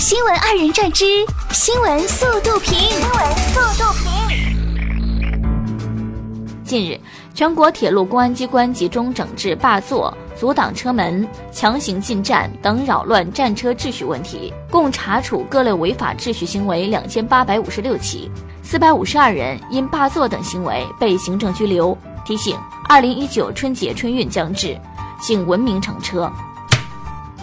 新闻二人转之新闻速度评。新闻速度评。近日，全国铁路公安机关集中整治霸座、阻挡车门、强行进站等扰乱站车秩序问题，共查处各类违法秩序行为两千八百五十六起，四百五十二人因霸座等行为被行政拘留。提醒：二零一九春节春运将至，请文明乘车。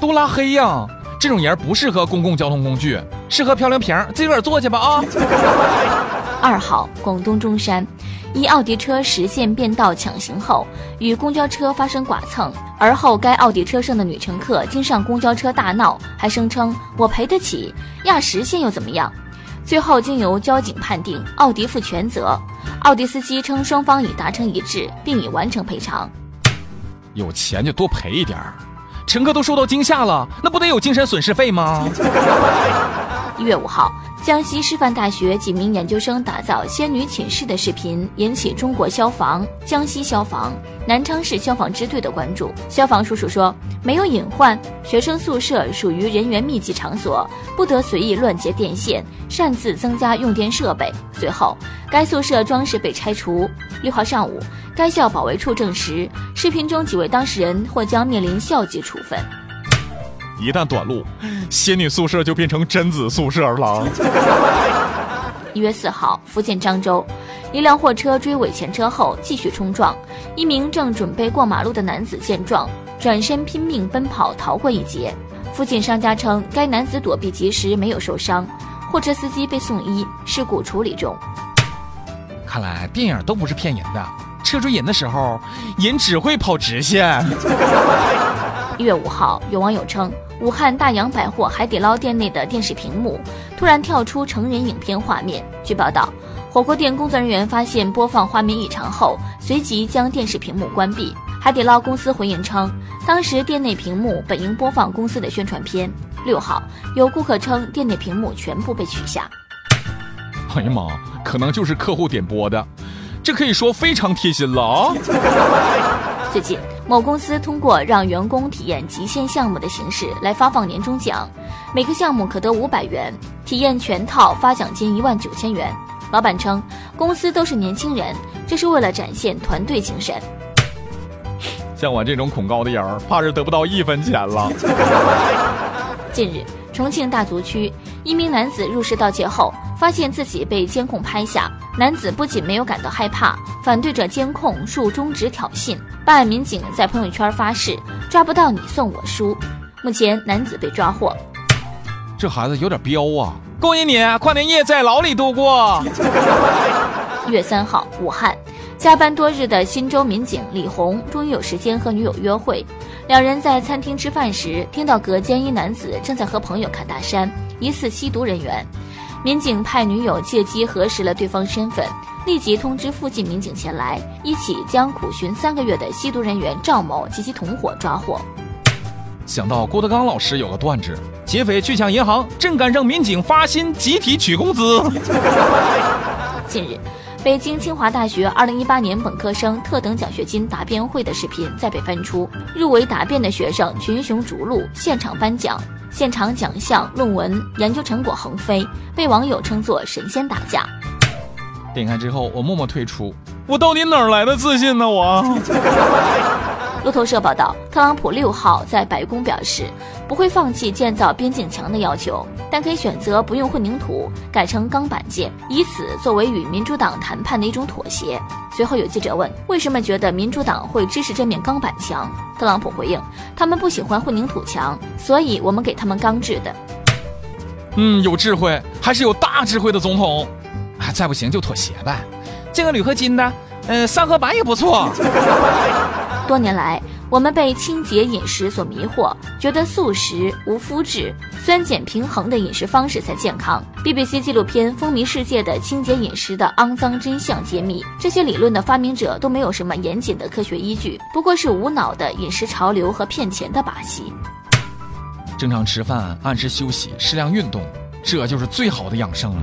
都拉黑呀！这种人不适合公共交通工具，适合漂流瓶自己个儿坐去吧啊！二号，广东中山，一奥迪车实线变道抢行后，与公交车发生剐蹭，而后该奥迪车上的女乘客经上公交车大闹，还声称我赔得起，压实线又怎么样？最后经由交警判定奥迪负全责，奥迪司机称双方已达成一致，并已完成赔偿。有钱就多赔一点儿。乘客都受到惊吓了，那不得有精神损失费吗？一月五号，江西师范大学几名研究生打造仙女寝室的视频引起中国消防、江西消防、南昌市消防支队的关注。消防叔叔说，没有隐患，学生宿舍属于人员密集场所，不得随意乱接电线，擅自增加用电设备。随后，该宿舍装饰被拆除。六号上午。该校保卫处证实，视频中几位当事人或将面临校级处分。一旦短路，仙女宿舍就变成贞子宿舍了。一月四号，福建漳州，一辆货车追尾前车后继续冲撞，一名正准备过马路的男子见状，转身拼命奔跑逃过一劫。附近商家称，该男子躲避及时，没有受伤，货车司机被送医，事故处理中。看来电影都不是骗人的。车追人的时候，人只会跑直线。一月五号，有网友称，武汉大洋百货海底捞店内的电视屏幕突然跳出成人影片画面。据报道，火锅店工作人员发现播放画面异常后，随即将电视屏幕关闭。海底捞公司回应称，当时店内屏幕本应播放公司的宣传片。六号，有顾客称店内屏幕全部被取下。哎呀妈，可能就是客户点播的。这可以说非常贴心了啊！最近，某公司通过让员工体验极限项目的形式来发放年终奖，每个项目可得五百元，体验全套发奖金一万九千元。老板称，公司都是年轻人，这是为了展现团队精神。像我这种恐高的人，怕是得不到一分钱了。近日，重庆大足区一名男子入室盗窃后，发现自己被监控拍下。男子不仅没有感到害怕，反对着监控竖中指挑衅。办案民警在朋友圈发誓：“抓不到你送我书。”目前男子被抓获。这孩子有点彪啊！恭喜你，跨年夜在牢里度过。一月三号，武汉，加班多日的新州民警李红终于有时间和女友约会。两人在餐厅吃饭时，听到隔间一男子正在和朋友侃大山，疑似吸毒人员。民警派女友借机核实了对方身份，立即通知附近民警前来，一起将苦寻三个月的吸毒人员赵某及其同伙抓获。想到郭德纲老师有个段子：劫匪去抢银行，正赶上民警发薪集体取工资。近日，北京清华大学2018年本科生特等奖学金答辩会的视频再被翻出，入围答辩的学生群雄逐鹿，现场颁奖。现场奖项、论文、研究成果横飞，被网友称作“神仙打架”。点开之后，我默默退出。我到底哪来的自信呢？我。路透社报道，特朗普六号在白宫表示，不会放弃建造边境墙的要求，但可以选择不用混凝土，改成钢板建，以此作为与民主党谈判的一种妥协。随后有记者问，为什么觉得民主党会支持这面钢板墙？特朗普回应，他们不喜欢混凝土墙，所以我们给他们钢制的。嗯，有智慧，还是有大智慧的总统。啊，再不行就妥协呗，建个铝合金的，呃，三合板也不错。多年来，我们被清洁饮食所迷惑，觉得素食无麸质、酸碱平衡的饮食方式才健康。BBC 纪录片风靡世界的清洁饮食的肮脏真相揭秘，这些理论的发明者都没有什么严谨的科学依据，不过是无脑的饮食潮流和骗钱的把戏。正常吃饭，按时休息，适量运动，这就是最好的养生。